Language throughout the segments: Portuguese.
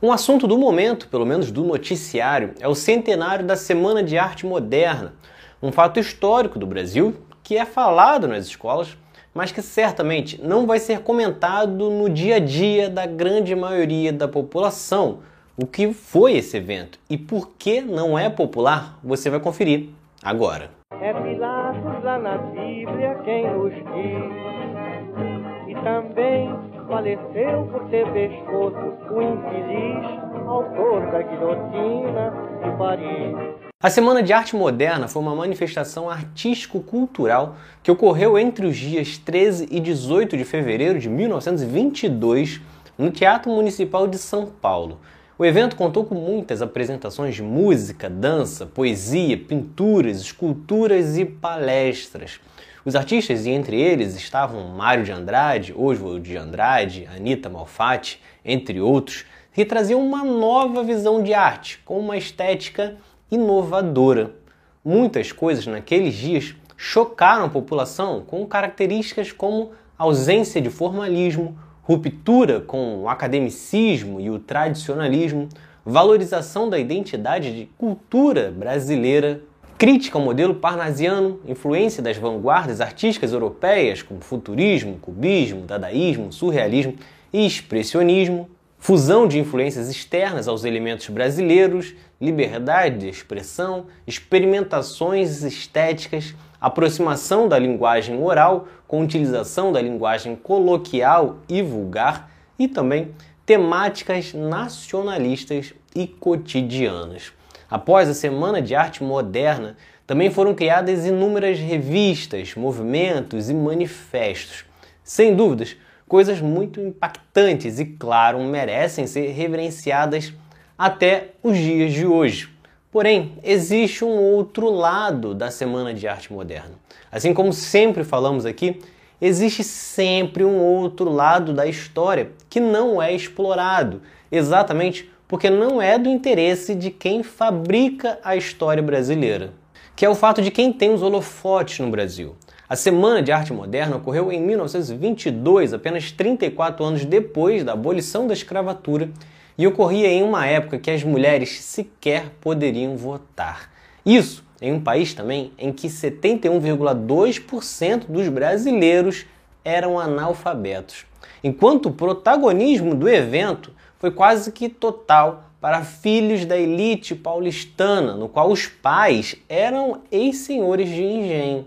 Um assunto do momento, pelo menos do noticiário, é o centenário da Semana de Arte Moderna, um fato histórico do Brasil que é falado nas escolas, mas que certamente não vai ser comentado no dia a dia da grande maioria da população. O que foi esse evento e por que não é popular, você vai conferir agora. É Também faleceu por ter pescoço o infeliz autor da guilhotina de Paris. A Semana de Arte Moderna foi uma manifestação artístico-cultural que ocorreu entre os dias 13 e 18 de fevereiro de 1922 no Teatro Municipal de São Paulo. O evento contou com muitas apresentações de música, dança, poesia, pinturas, esculturas e palestras. Os artistas, e entre eles estavam Mário de Andrade, Oswald de Andrade, Anita Malfatti, entre outros, que traziam uma nova visão de arte, com uma estética inovadora. Muitas coisas naqueles dias chocaram a população com características como ausência de formalismo, ruptura com o academicismo e o tradicionalismo, valorização da identidade de cultura brasileira, crítica ao modelo parnasiano, influência das vanguardas artísticas europeias como futurismo, cubismo, dadaísmo, surrealismo e expressionismo, fusão de influências externas aos elementos brasileiros, liberdade de expressão, experimentações estéticas, aproximação da linguagem oral com utilização da linguagem coloquial e vulgar e também temáticas nacionalistas e cotidianas. Após a Semana de Arte Moderna, também foram criadas inúmeras revistas, movimentos e manifestos. Sem dúvidas, coisas muito impactantes e, claro, merecem ser reverenciadas até os dias de hoje. Porém, existe um outro lado da Semana de Arte Moderna. Assim como sempre falamos aqui, existe sempre um outro lado da história que não é explorado, exatamente porque não é do interesse de quem fabrica a história brasileira, que é o fato de quem tem os holofotes no Brasil. A Semana de Arte Moderna ocorreu em 1922, apenas 34 anos depois da abolição da escravatura, e ocorria em uma época que as mulheres sequer poderiam votar. Isso em um país também em que 71,2% dos brasileiros eram analfabetos, enquanto o protagonismo do evento foi quase que total para filhos da elite paulistana, no qual os pais eram ex-senhores de engenho.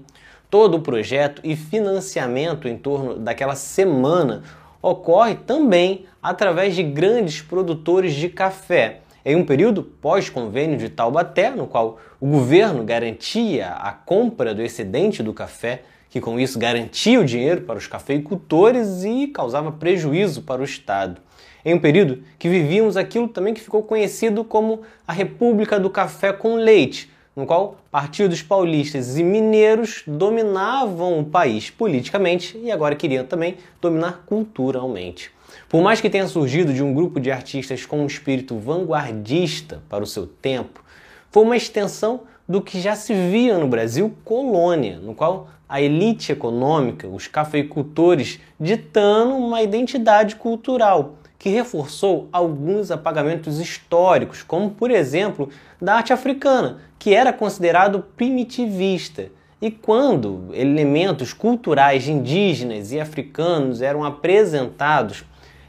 Todo o projeto e financiamento em torno daquela semana ocorre também através de grandes produtores de café, em um período pós-convênio de Taubaté, no qual o governo garantia a compra do excedente do café, que com isso garantia o dinheiro para os cafeicultores e causava prejuízo para o Estado. Em um período que vivíamos aquilo também que ficou conhecido como a República do Café com Leite, no qual partidos paulistas e mineiros dominavam o país politicamente e agora queriam também dominar culturalmente. Por mais que tenha surgido de um grupo de artistas com um espírito vanguardista para o seu tempo, foi uma extensão do que já se via no Brasil colônia, no qual a elite econômica, os cafeicultores, ditando uma identidade cultural que reforçou alguns apagamentos históricos, como por exemplo da arte africana, que era considerado primitivista. E quando elementos culturais indígenas e africanos eram apresentados,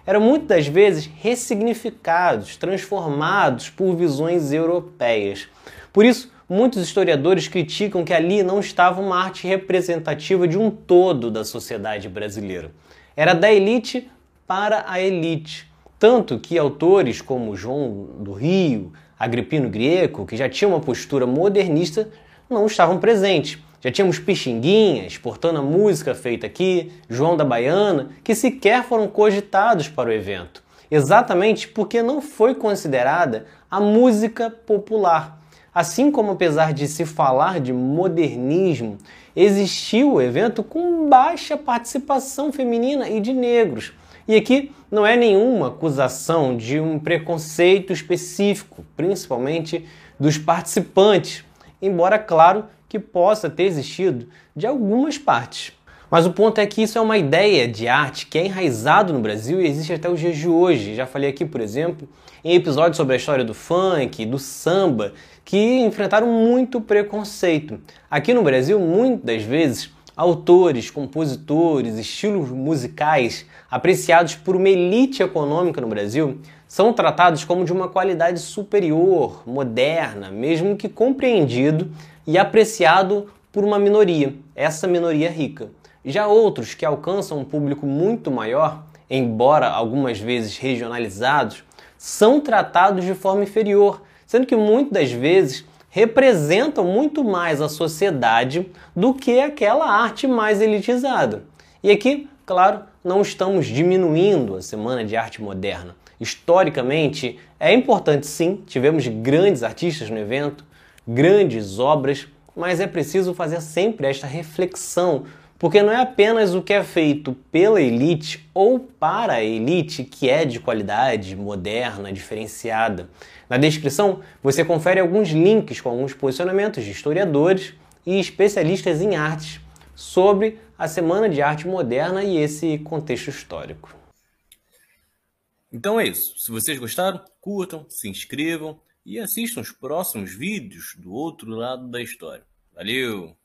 eram muitas das vezes ressignificados, transformados por visões europeias. Por isso, muitos historiadores criticam que ali não estava uma arte representativa de um todo da sociedade brasileira. Era da elite para a elite. Tanto que autores como João do Rio, Agripino Grieco, que já tinham uma postura modernista, não estavam presentes. Já tínhamos Pixinguinha exportando a música feita aqui, João da Baiana, que sequer foram cogitados para o evento. Exatamente porque não foi considerada a música popular. Assim como, apesar de se falar de modernismo, existiu o evento com baixa participação feminina e de negros. E aqui não é nenhuma acusação de um preconceito específico, principalmente dos participantes, embora, claro, que possa ter existido de algumas partes. Mas o ponto é que isso é uma ideia de arte que é enraizado no Brasil e existe até os dias de hoje. Já falei aqui, por exemplo, em episódios sobre a história do funk, do samba, que enfrentaram muito preconceito. Aqui no Brasil, muitas vezes, autores, compositores, estilos musicais apreciados por uma elite econômica no Brasil são tratados como de uma qualidade superior, moderna, mesmo que compreendido e apreciado por uma minoria, essa minoria rica. Já outros que alcançam um público muito maior, embora algumas vezes regionalizados, são tratados de forma inferior, sendo que muitas das vezes representam muito mais a sociedade do que aquela arte mais elitizada. E aqui, claro, não estamos diminuindo a Semana de Arte Moderna. Historicamente, é importante sim, tivemos grandes artistas no evento, grandes obras, mas é preciso fazer sempre esta reflexão, porque não é apenas o que é feito pela elite ou para a elite que é de qualidade moderna, diferenciada. Na descrição você confere alguns links com alguns posicionamentos de historiadores e especialistas em artes sobre a Semana de Arte Moderna e esse contexto histórico. Então é isso. Se vocês gostaram, curtam, se inscrevam e assistam os próximos vídeos do outro lado da história. Valeu!